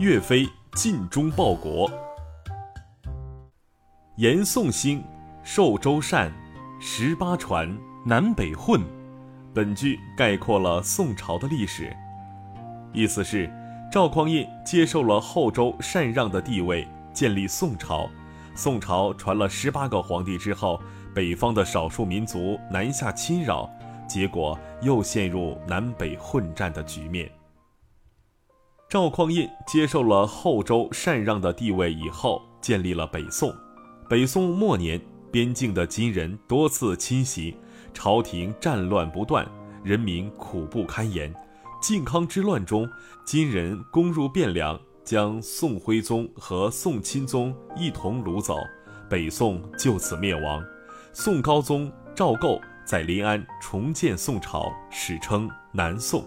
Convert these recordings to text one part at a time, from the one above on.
岳飞尽忠报国。严宋兴，寿州善，十八传，南北混。本句概括了宋朝的历史，意思是赵匡胤接受了后周禅让的地位，建立宋朝。宋朝传了十八个皇帝之后，北方的少数民族南下侵扰，结果又陷入南北混战的局面。赵匡胤接受了后周禅让的地位以后，建立了北宋。北宋末年，边境的金人多次侵袭，朝廷战乱不断，人民苦不堪言。靖康之乱中，金人攻入汴梁。将宋徽宗和宋钦宗一同掳走，北宋就此灭亡。宋高宗赵构在临安重建宋朝，史称南宋。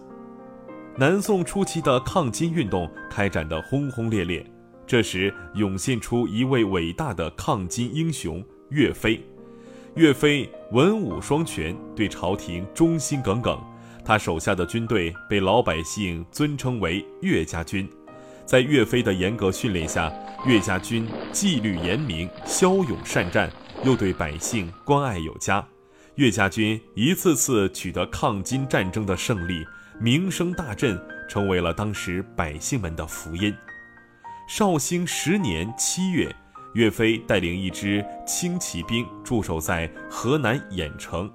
南宋初期的抗金运动开展得轰轰烈烈，这时涌现出一位伟大的抗金英雄岳飞。岳飞文武双全，对朝廷忠心耿耿，他手下的军队被老百姓尊称为岳家军。在岳飞的严格训练下，岳家军纪律严明、骁勇善战，又对百姓关爱有加。岳家军一次次取得抗金战争的胜利，名声大振，成为了当时百姓们的福音。绍兴十年七月，岳飞带领一支轻骑兵驻守在河南兖城，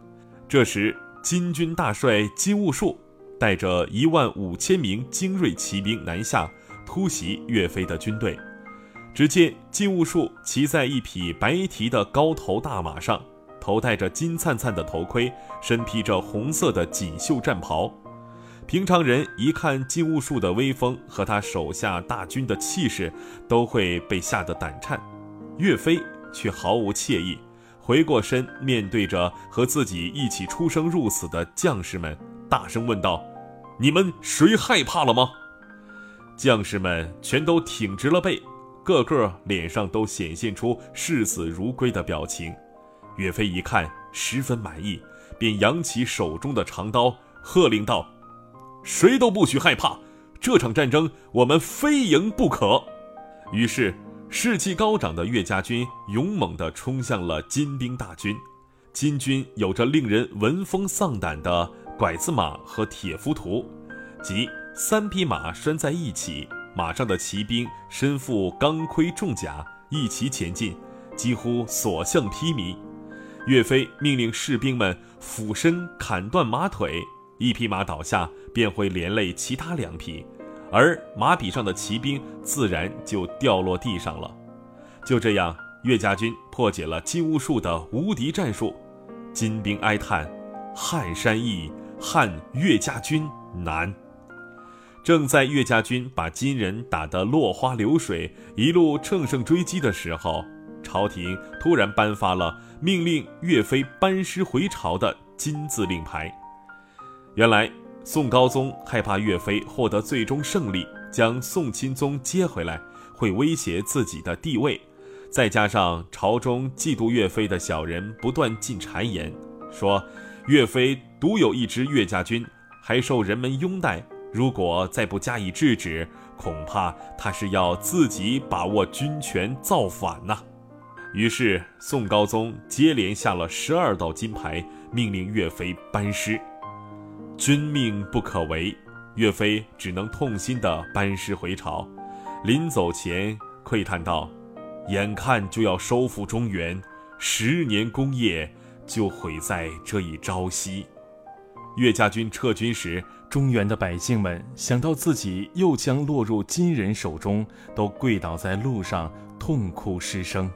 这时金军大帅金兀术带着一万五千名精锐骑兵南下。突袭岳飞的军队，只见金兀术骑在一匹白蹄的高头大马上，头戴着金灿灿的头盔，身披着红色的锦绣战袍。平常人一看金兀术的威风和他手下大军的气势，都会被吓得胆颤。岳飞却毫无怯意，回过身面对着和自己一起出生入死的将士们，大声问道：“你们谁害怕了吗？”将士们全都挺直了背，个个脸上都显现出视死如归的表情。岳飞一看，十分满意，便扬起手中的长刀，喝令道：“谁都不许害怕！这场战争我们非赢不可！”于是，士气高涨的岳家军勇猛地冲向了金兵大军。金军有着令人闻风丧胆的拐子马和铁浮屠，即。三匹马拴在一起，马上的骑兵身负钢盔重甲，一齐前进，几乎所向披靡。岳飞命令士兵们俯身砍断马腿，一匹马倒下便会连累其他两匹，而马匹上的骑兵自然就掉落地上了。就这样，岳家军破解了金兀术的无敌战术。金兵哀叹：“撼山易，撼岳家军难。”正在岳家军把金人打得落花流水，一路乘胜追击的时候，朝廷突然颁发了命令岳飞班师回朝的金字令牌。原来，宋高宗害怕岳飞获得最终胜利，将宋钦宗接回来会威胁自己的地位，再加上朝中嫉妒岳飞的小人不断进谗言，说岳飞独有一支岳家军，还受人们拥戴。如果再不加以制止，恐怕他是要自己把握军权造反呐。于是宋高宗接连下了十二道金牌，命令岳飞班师。君命不可违，岳飞只能痛心地班师回朝。临走前喟叹道：“眼看就要收复中原，十年功业就毁在这一朝夕。”岳家军撤军时。中原的百姓们想到自己又将落入金人手中，都跪倒在路上痛哭失声。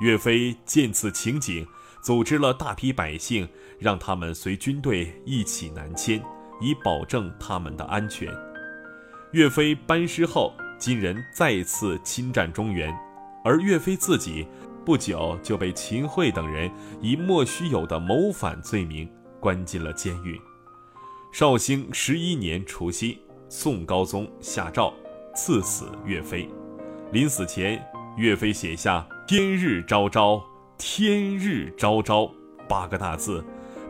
岳飞见此情景，组织了大批百姓，让他们随军队一起南迁，以保证他们的安全。岳飞班师后，金人再次侵占中原，而岳飞自己不久就被秦桧等人以莫须有的谋反罪名关进了监狱。绍兴十一年除夕，宋高宗下诏赐死岳飞。临死前，岳飞写下“天日昭昭，天日昭昭”八个大字，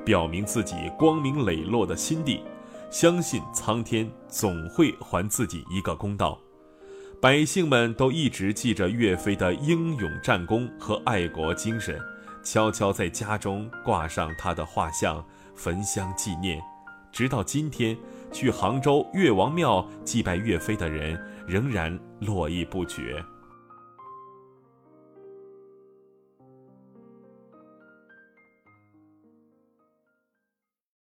表明自己光明磊落的心地，相信苍天总会还自己一个公道。百姓们都一直记着岳飞的英勇战功和爱国精神，悄悄在家中挂上他的画像，焚香纪念。直到今天，去杭州岳王庙祭拜岳飞的人仍然络绎不绝。